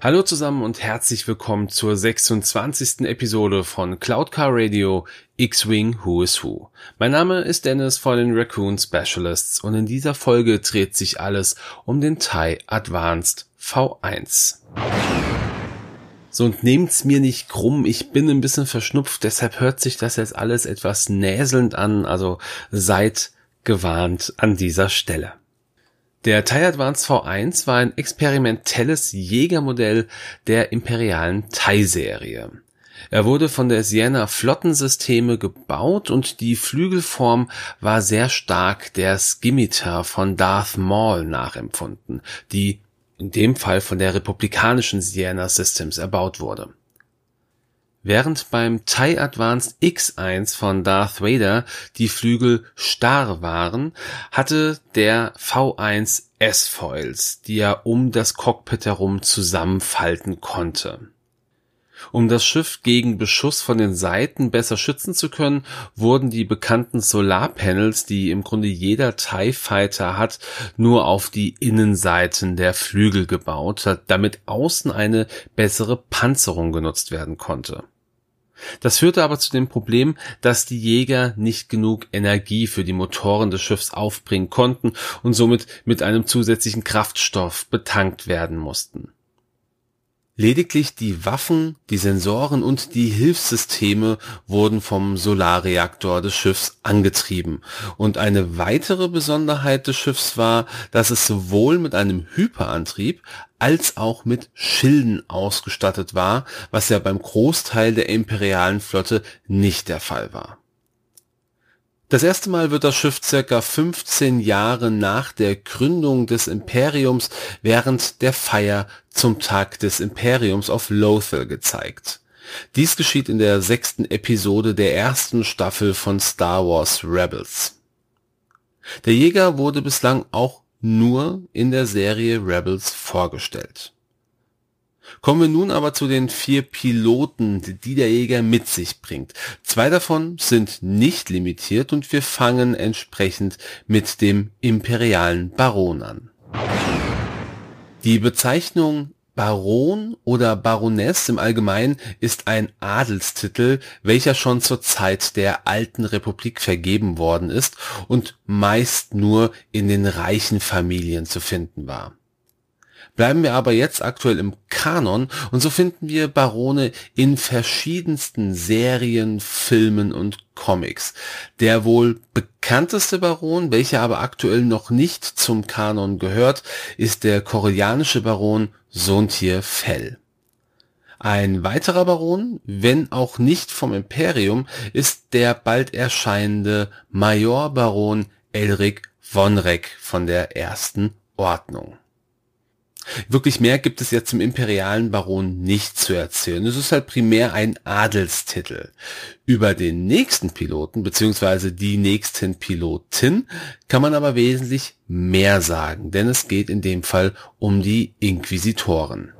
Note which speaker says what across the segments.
Speaker 1: Hallo zusammen und herzlich willkommen zur 26. Episode von Cloud Car Radio X-Wing Who is Who. Mein Name ist Dennis von den Raccoon Specialists und in dieser Folge dreht sich alles um den TIE Advanced V1. So und nehmt's mir nicht krumm, ich bin ein bisschen verschnupft, deshalb hört sich das jetzt alles etwas näselnd an, also seid gewarnt an dieser Stelle. Der TIE Advance V1 war ein experimentelles Jägermodell der imperialen TIE-Serie. Er wurde von der Sienna Flottensysteme gebaut und die Flügelform war sehr stark der Scimitar von Darth Maul nachempfunden, die in dem Fall von der republikanischen Sienna Systems erbaut wurde. Während beim TIE Advanced X1 von Darth Vader die Flügel starr waren, hatte der V1 S-Foils, die er um das Cockpit herum zusammenfalten konnte. Um das Schiff gegen Beschuss von den Seiten besser schützen zu können, wurden die bekannten Solarpanels, die im Grunde jeder TIE Fighter hat, nur auf die Innenseiten der Flügel gebaut, damit außen eine bessere Panzerung genutzt werden konnte. Das führte aber zu dem Problem, dass die Jäger nicht genug Energie für die Motoren des Schiffs aufbringen konnten und somit mit einem zusätzlichen Kraftstoff betankt werden mussten. Lediglich die Waffen, die Sensoren und die Hilfssysteme wurden vom Solarreaktor des Schiffs angetrieben. Und eine weitere Besonderheit des Schiffs war, dass es sowohl mit einem Hyperantrieb als auch mit Schilden ausgestattet war, was ja beim Großteil der imperialen Flotte nicht der Fall war. Das erste Mal wird das Schiff circa 15 Jahre nach der Gründung des Imperiums während der Feier zum Tag des Imperiums auf Lothal gezeigt. Dies geschieht in der sechsten Episode der ersten Staffel von Star Wars Rebels. Der Jäger wurde bislang auch nur in der Serie Rebels vorgestellt Kommen wir nun aber zu den vier Piloten, die der Jäger mit sich bringt. Zwei davon sind nicht limitiert und wir fangen entsprechend mit dem imperialen Baron an. Die Bezeichnung Baron oder Baroness im Allgemeinen ist ein Adelstitel, welcher schon zur Zeit der alten Republik vergeben worden ist und meist nur in den reichen Familien zu finden war. Bleiben wir aber jetzt aktuell im Kanon und so finden wir Barone in verschiedensten Serien, Filmen und Comics. Der wohl bekannteste Baron, welcher aber aktuell noch nicht zum Kanon gehört, ist der koreanische Baron Sontier Fell. Ein weiterer Baron, wenn auch nicht vom Imperium, ist der bald erscheinende Major Baron Elric Vonrek von der ersten Ordnung. Wirklich mehr gibt es jetzt zum imperialen Baron nicht zu erzählen. Es ist halt primär ein Adelstitel. Über den nächsten Piloten beziehungsweise die nächsten Pilotin kann man aber wesentlich mehr sagen, denn es geht in dem Fall um die Inquisitoren.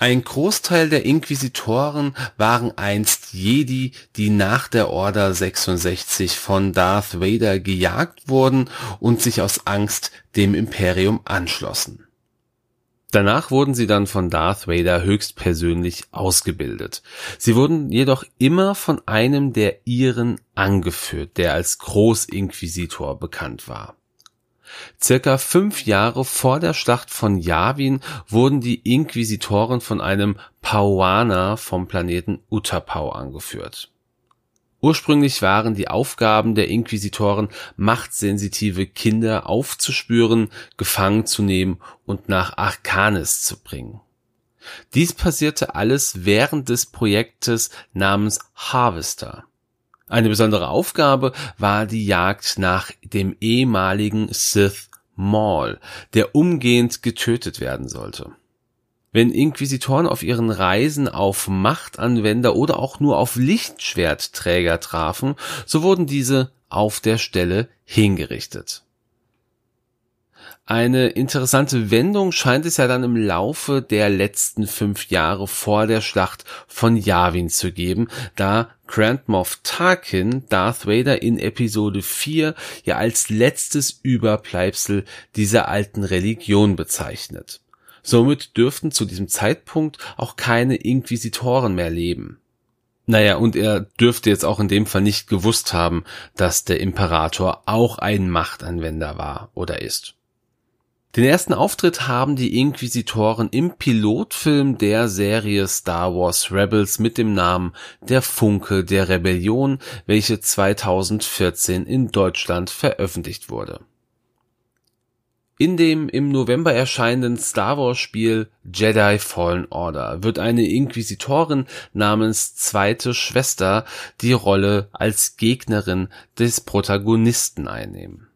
Speaker 1: Ein Großteil der Inquisitoren waren einst Jedi, die nach der Order 66 von Darth Vader gejagt wurden und sich aus Angst dem Imperium anschlossen. Danach wurden sie dann von Darth Vader höchstpersönlich ausgebildet. Sie wurden jedoch immer von einem der Iren angeführt, der als Großinquisitor bekannt war. Circa fünf Jahre vor der Schlacht von Yavin wurden die Inquisitoren von einem Pauaner vom Planeten Utapau angeführt. Ursprünglich waren die Aufgaben der Inquisitoren, machtsensitive Kinder aufzuspüren, gefangen zu nehmen und nach Arcanis zu bringen. Dies passierte alles während des Projektes namens Harvester. Eine besondere Aufgabe war die Jagd nach dem ehemaligen Sith Maul, der umgehend getötet werden sollte. Wenn Inquisitoren auf ihren Reisen auf Machtanwender oder auch nur auf Lichtschwertträger trafen, so wurden diese auf der Stelle hingerichtet. Eine interessante Wendung scheint es ja dann im Laufe der letzten fünf Jahre vor der Schlacht von Yavin zu geben, da Grand Moff Tarkin Darth Vader in Episode 4 ja als letztes Überbleibsel dieser alten Religion bezeichnet. Somit dürften zu diesem Zeitpunkt auch keine Inquisitoren mehr leben. Naja, und er dürfte jetzt auch in dem Fall nicht gewusst haben, dass der Imperator auch ein Machtanwender war oder ist. Den ersten Auftritt haben die Inquisitoren im Pilotfilm der Serie Star Wars Rebels mit dem Namen Der Funke der Rebellion, welche 2014 in Deutschland veröffentlicht wurde. In dem im November erscheinenden Star Wars Spiel Jedi Fallen Order wird eine Inquisitorin namens Zweite Schwester die Rolle als Gegnerin des Protagonisten einnehmen.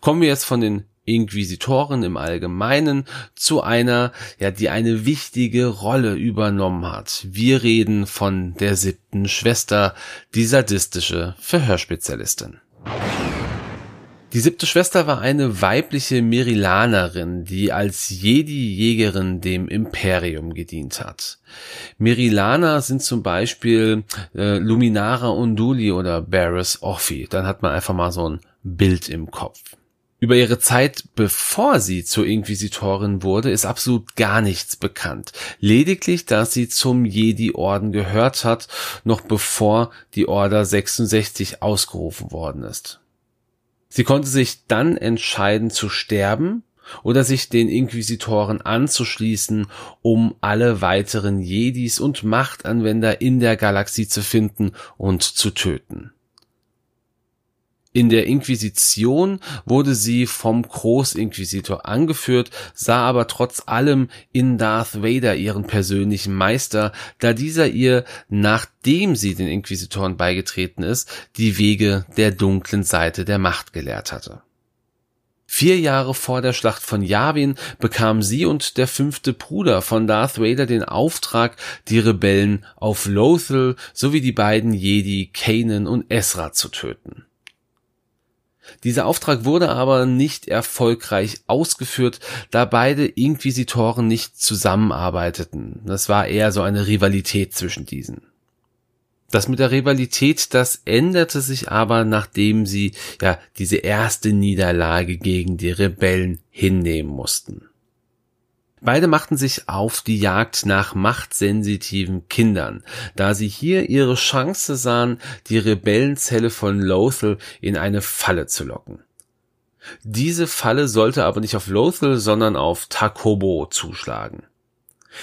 Speaker 1: Kommen wir jetzt von den Inquisitoren im Allgemeinen zu einer, ja, die eine wichtige Rolle übernommen hat. Wir reden von der siebten Schwester, die sadistische Verhörspezialistin. Die siebte Schwester war eine weibliche Merilanerin, die als Jedi-Jägerin dem Imperium gedient hat. Merilaner sind zum Beispiel äh, Luminara Unduli oder Barris Offi. Dann hat man einfach mal so ein Bild im Kopf. Über ihre Zeit, bevor sie zur Inquisitorin wurde, ist absolut gar nichts bekannt. Lediglich, dass sie zum Jedi-Orden gehört hat, noch bevor die Order 66 ausgerufen worden ist. Sie konnte sich dann entscheiden zu sterben oder sich den Inquisitoren anzuschließen, um alle weiteren Jedis und Machtanwender in der Galaxie zu finden und zu töten. In der Inquisition wurde sie vom Großinquisitor angeführt, sah aber trotz allem in Darth Vader ihren persönlichen Meister, da dieser ihr, nachdem sie den Inquisitoren beigetreten ist, die Wege der dunklen Seite der Macht gelehrt hatte. Vier Jahre vor der Schlacht von Yavin bekamen sie und der fünfte Bruder von Darth Vader den Auftrag, die Rebellen auf Lothal sowie die beiden Jedi Kanan und Ezra zu töten. Dieser Auftrag wurde aber nicht erfolgreich ausgeführt, da beide Inquisitoren nicht zusammenarbeiteten. Das war eher so eine Rivalität zwischen diesen. Das mit der Rivalität, das änderte sich aber, nachdem sie ja diese erste Niederlage gegen die Rebellen hinnehmen mussten. Beide machten sich auf die Jagd nach machtsensitiven Kindern, da sie hier ihre Chance sahen, die Rebellenzelle von Lothal in eine Falle zu locken. Diese Falle sollte aber nicht auf Lothal, sondern auf Takobo zuschlagen.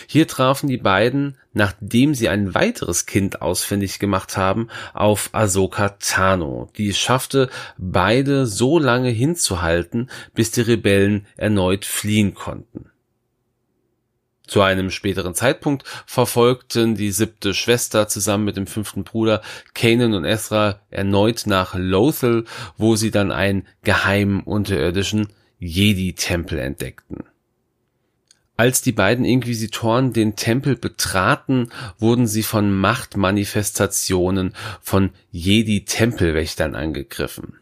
Speaker 1: Hier trafen die beiden, nachdem sie ein weiteres Kind ausfindig gemacht haben, auf Ahsoka Tano, die es schaffte, beide so lange hinzuhalten, bis die Rebellen erneut fliehen konnten. Zu einem späteren Zeitpunkt verfolgten die siebte Schwester zusammen mit dem fünften Bruder Kanan und Ezra erneut nach Lothal, wo sie dann einen geheimen unterirdischen Jedi-Tempel entdeckten. Als die beiden Inquisitoren den Tempel betraten, wurden sie von Machtmanifestationen von Jedi-Tempelwächtern angegriffen.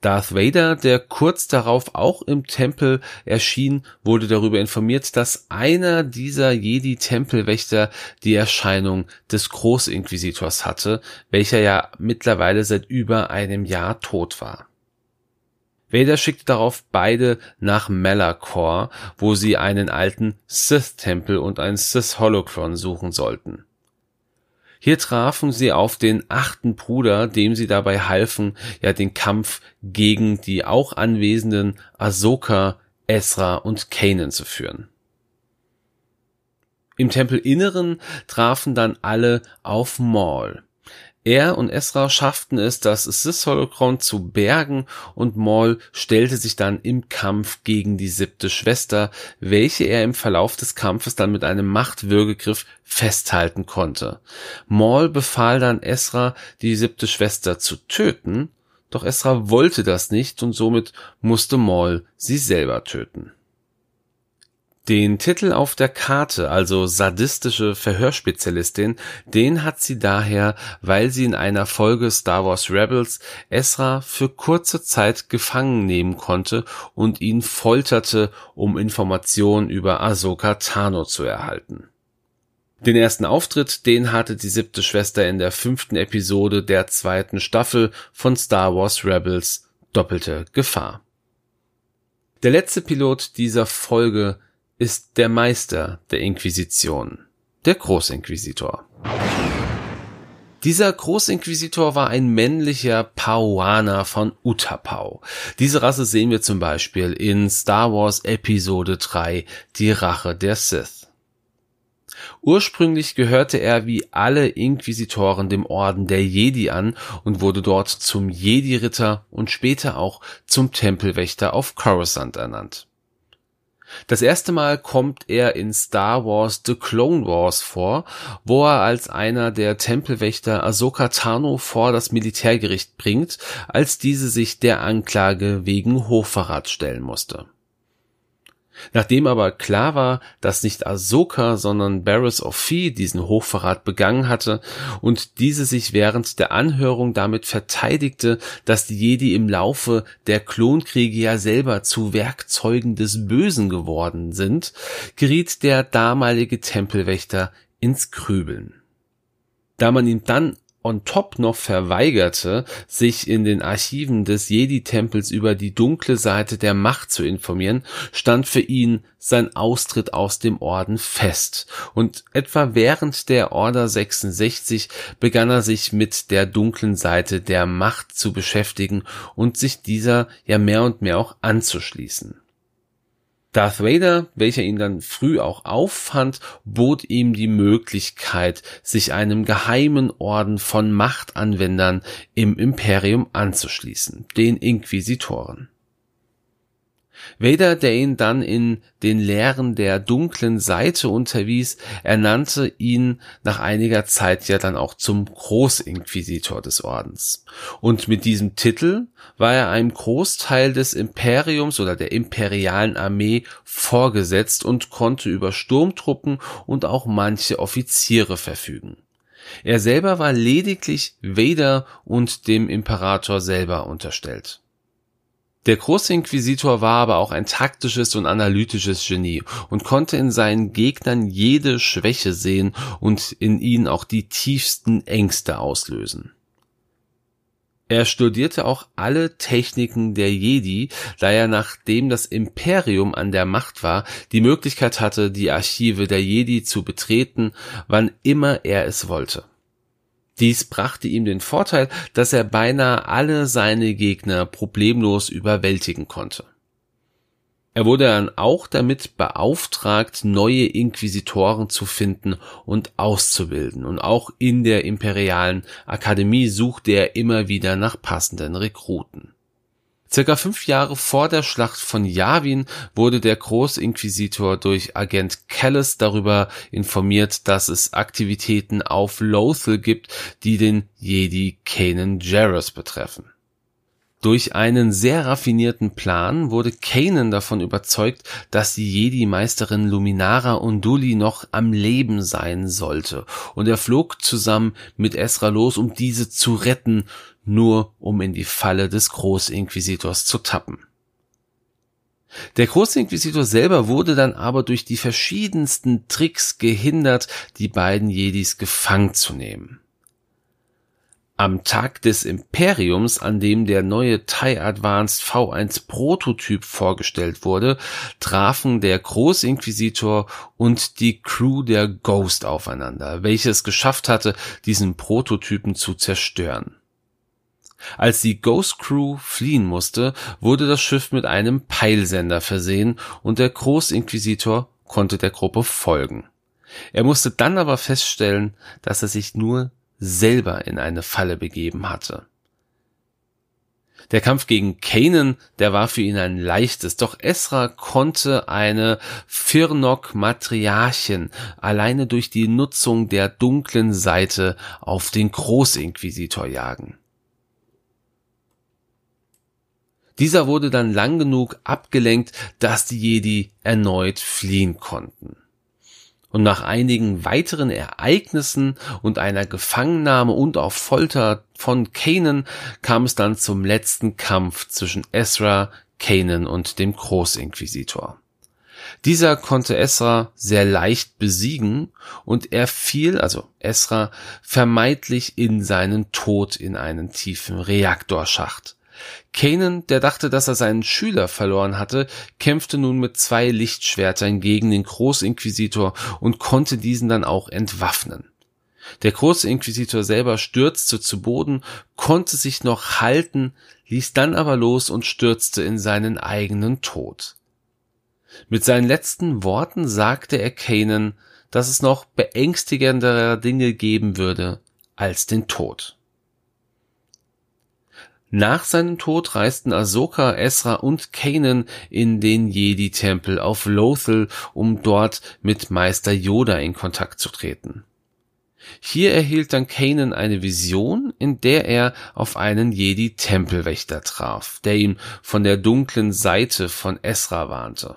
Speaker 1: Darth Vader, der kurz darauf auch im Tempel erschien, wurde darüber informiert, dass einer dieser Jedi-Tempelwächter die Erscheinung des Großinquisitors hatte, welcher ja mittlerweile seit über einem Jahr tot war. Vader schickte darauf beide nach Malachor, wo sie einen alten Sith-Tempel und ein Sith-Holocron suchen sollten. Hier trafen sie auf den achten Bruder, dem sie dabei halfen, ja den Kampf gegen die auch anwesenden Ahsoka, Ezra und Kanan zu führen. Im Tempelinneren trafen dann alle auf Maul. Er und Esra schafften es, das Sith-Holocron zu bergen und Maul stellte sich dann im Kampf gegen die siebte Schwester, welche er im Verlauf des Kampfes dann mit einem Machtwürgegriff festhalten konnte. Maul befahl dann Esra, die siebte Schwester zu töten, doch Esra wollte das nicht und somit musste Maul sie selber töten. Den Titel auf der Karte, also sadistische Verhörspezialistin, den hat sie daher, weil sie in einer Folge Star Wars Rebels Ezra für kurze Zeit gefangen nehmen konnte und ihn folterte, um Informationen über Ahsoka Tano zu erhalten. Den ersten Auftritt, den hatte die siebte Schwester in der fünften Episode der zweiten Staffel von Star Wars Rebels Doppelte Gefahr. Der letzte Pilot dieser Folge ist der Meister der Inquisition, der Großinquisitor. Dieser Großinquisitor war ein männlicher Pauaner von Utapau. Diese Rasse sehen wir zum Beispiel in Star Wars Episode 3, die Rache der Sith. Ursprünglich gehörte er wie alle Inquisitoren dem Orden der Jedi an und wurde dort zum Jedi-Ritter und später auch zum Tempelwächter auf Coruscant ernannt. Das erste Mal kommt er in Star Wars The Clone Wars vor, wo er als einer der Tempelwächter Ahsoka Tano vor das Militärgericht bringt, als diese sich der Anklage wegen Hochverrat stellen musste. Nachdem aber klar war, dass nicht Ahsoka, sondern Barriss of Fee diesen Hochverrat begangen hatte und diese sich während der Anhörung damit verteidigte, dass die Jedi im Laufe der Klonkriege ja selber zu Werkzeugen des Bösen geworden sind, geriet der damalige Tempelwächter ins Krübeln. Da man ihm dann on top noch verweigerte, sich in den Archiven des Jedi-Tempels über die dunkle Seite der Macht zu informieren, stand für ihn sein Austritt aus dem Orden fest. Und etwa während der Order 66 begann er sich mit der dunklen Seite der Macht zu beschäftigen und sich dieser ja mehr und mehr auch anzuschließen. Darth Vader, welcher ihn dann früh auch auffand, bot ihm die Möglichkeit, sich einem geheimen Orden von Machtanwendern im Imperium anzuschließen, den Inquisitoren. Vader, der ihn dann in den Lehren der dunklen Seite unterwies, ernannte ihn nach einiger Zeit ja dann auch zum Großinquisitor des Ordens. Und mit diesem Titel war er einem Großteil des Imperiums oder der imperialen Armee vorgesetzt und konnte über Sturmtruppen und auch manche Offiziere verfügen. Er selber war lediglich Vader und dem Imperator selber unterstellt. Der Großinquisitor war aber auch ein taktisches und analytisches Genie und konnte in seinen Gegnern jede Schwäche sehen und in ihnen auch die tiefsten Ängste auslösen. Er studierte auch alle Techniken der Jedi, da er nachdem das Imperium an der Macht war, die Möglichkeit hatte, die Archive der Jedi zu betreten, wann immer er es wollte. Dies brachte ihm den Vorteil, dass er beinahe alle seine Gegner problemlos überwältigen konnte. Er wurde dann auch damit beauftragt, neue Inquisitoren zu finden und auszubilden, und auch in der imperialen Akademie suchte er immer wieder nach passenden Rekruten. Circa fünf Jahre vor der Schlacht von Yavin wurde der Großinquisitor durch Agent Callis darüber informiert, dass es Aktivitäten auf Lothal gibt, die den Jedi Kanan Jarrus betreffen. Durch einen sehr raffinierten Plan wurde Kanan davon überzeugt, dass die Jedi-Meisterin Luminara Unduli noch am Leben sein sollte, und er flog zusammen mit Ezra los, um diese zu retten, nur um in die Falle des Großinquisitors zu tappen. Der Großinquisitor selber wurde dann aber durch die verschiedensten Tricks gehindert, die beiden Jedis gefangen zu nehmen. Am Tag des Imperiums, an dem der neue TIE Advanced V1 Prototyp vorgestellt wurde, trafen der Großinquisitor und die Crew der Ghost aufeinander, welches geschafft hatte, diesen Prototypen zu zerstören. Als die Ghost Crew fliehen musste, wurde das Schiff mit einem Peilsender versehen und der Großinquisitor konnte der Gruppe folgen. Er musste dann aber feststellen, dass er sich nur selber in eine Falle begeben hatte. Der Kampf gegen Kanan, der war für ihn ein leichtes, doch Esra konnte eine Firnok Matriarchin alleine durch die Nutzung der dunklen Seite auf den Großinquisitor jagen. Dieser wurde dann lang genug abgelenkt, dass die Jedi erneut fliehen konnten und nach einigen weiteren Ereignissen und einer Gefangennahme und auf Folter von Kanan kam es dann zum letzten Kampf zwischen Ezra, Kanan und dem Großinquisitor. Dieser konnte Esra sehr leicht besiegen und er fiel, also Esra, vermeidlich in seinen Tod in einen tiefen Reaktorschacht. Kanan, der dachte, dass er seinen Schüler verloren hatte, kämpfte nun mit zwei Lichtschwertern gegen den Großinquisitor und konnte diesen dann auch entwaffnen. Der Großinquisitor selber stürzte zu Boden, konnte sich noch halten, ließ dann aber los und stürzte in seinen eigenen Tod. Mit seinen letzten Worten sagte er Kanan, dass es noch beängstigendere Dinge geben würde als den Tod. Nach seinem Tod reisten Ahsoka, Ezra und Kanan in den Jedi-Tempel auf Lothal, um dort mit Meister Yoda in Kontakt zu treten. Hier erhielt dann Kanan eine Vision, in der er auf einen Jedi-Tempelwächter traf, der ihn von der dunklen Seite von Ezra warnte.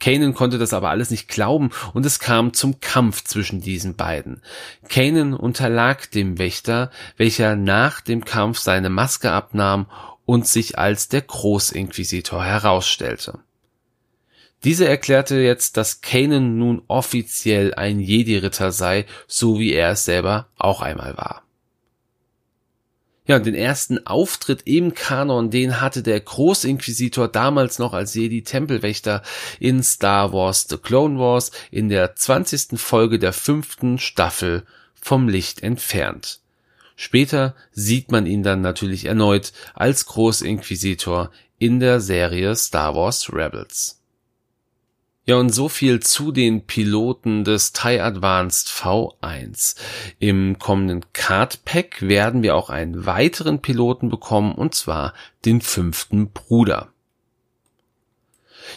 Speaker 1: Kanan konnte das aber alles nicht glauben und es kam zum Kampf zwischen diesen beiden. Kanan unterlag dem Wächter, welcher nach dem Kampf seine Maske abnahm und sich als der Großinquisitor herausstellte. Dieser erklärte jetzt, dass Kanan nun offiziell ein Jedi-Ritter sei, so wie er es selber auch einmal war. Ja, und den ersten Auftritt im Kanon, den hatte der Großinquisitor damals noch als Jedi-Tempelwächter in Star Wars The Clone Wars in der 20. Folge der fünften Staffel vom Licht entfernt. Später sieht man ihn dann natürlich erneut als Großinquisitor in der Serie Star Wars Rebels. Ja, und so viel zu den Piloten des TIE Advanced V1. Im kommenden Card Pack werden wir auch einen weiteren Piloten bekommen, und zwar den fünften Bruder.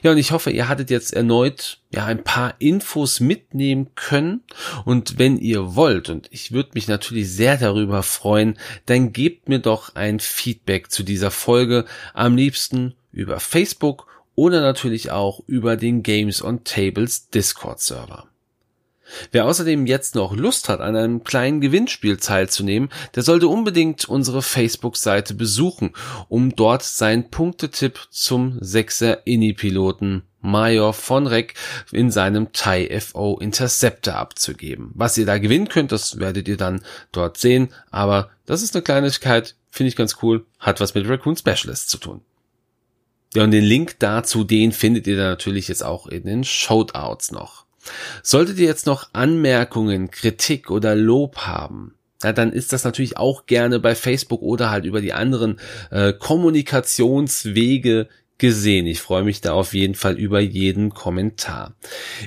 Speaker 1: Ja, und ich hoffe, ihr hattet jetzt erneut ja ein paar Infos mitnehmen können. Und wenn ihr wollt, und ich würde mich natürlich sehr darüber freuen, dann gebt mir doch ein Feedback zu dieser Folge. Am liebsten über Facebook oder natürlich auch über den Games on Tables Discord Server. Wer außerdem jetzt noch Lust hat, an einem kleinen Gewinnspiel teilzunehmen, der sollte unbedingt unsere Facebook-Seite besuchen, um dort seinen Punktetipp zum 6er Inni-Piloten Major von Reck in seinem TIE FO Interceptor abzugeben. Was ihr da gewinnen könnt, das werdet ihr dann dort sehen, aber das ist eine Kleinigkeit, finde ich ganz cool, hat was mit Raccoon Specialist zu tun. Ja, und den Link dazu, den findet ihr natürlich jetzt auch in den Shoutouts noch. Solltet ihr jetzt noch Anmerkungen, Kritik oder Lob haben, ja, dann ist das natürlich auch gerne bei Facebook oder halt über die anderen äh, Kommunikationswege gesehen. Ich freue mich da auf jeden Fall über jeden Kommentar.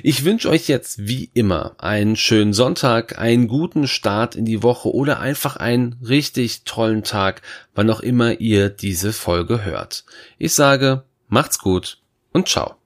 Speaker 1: Ich wünsche euch jetzt wie immer einen schönen Sonntag, einen guten Start in die Woche oder einfach einen richtig tollen Tag, wann auch immer ihr diese Folge hört. Ich sage, macht's gut und ciao.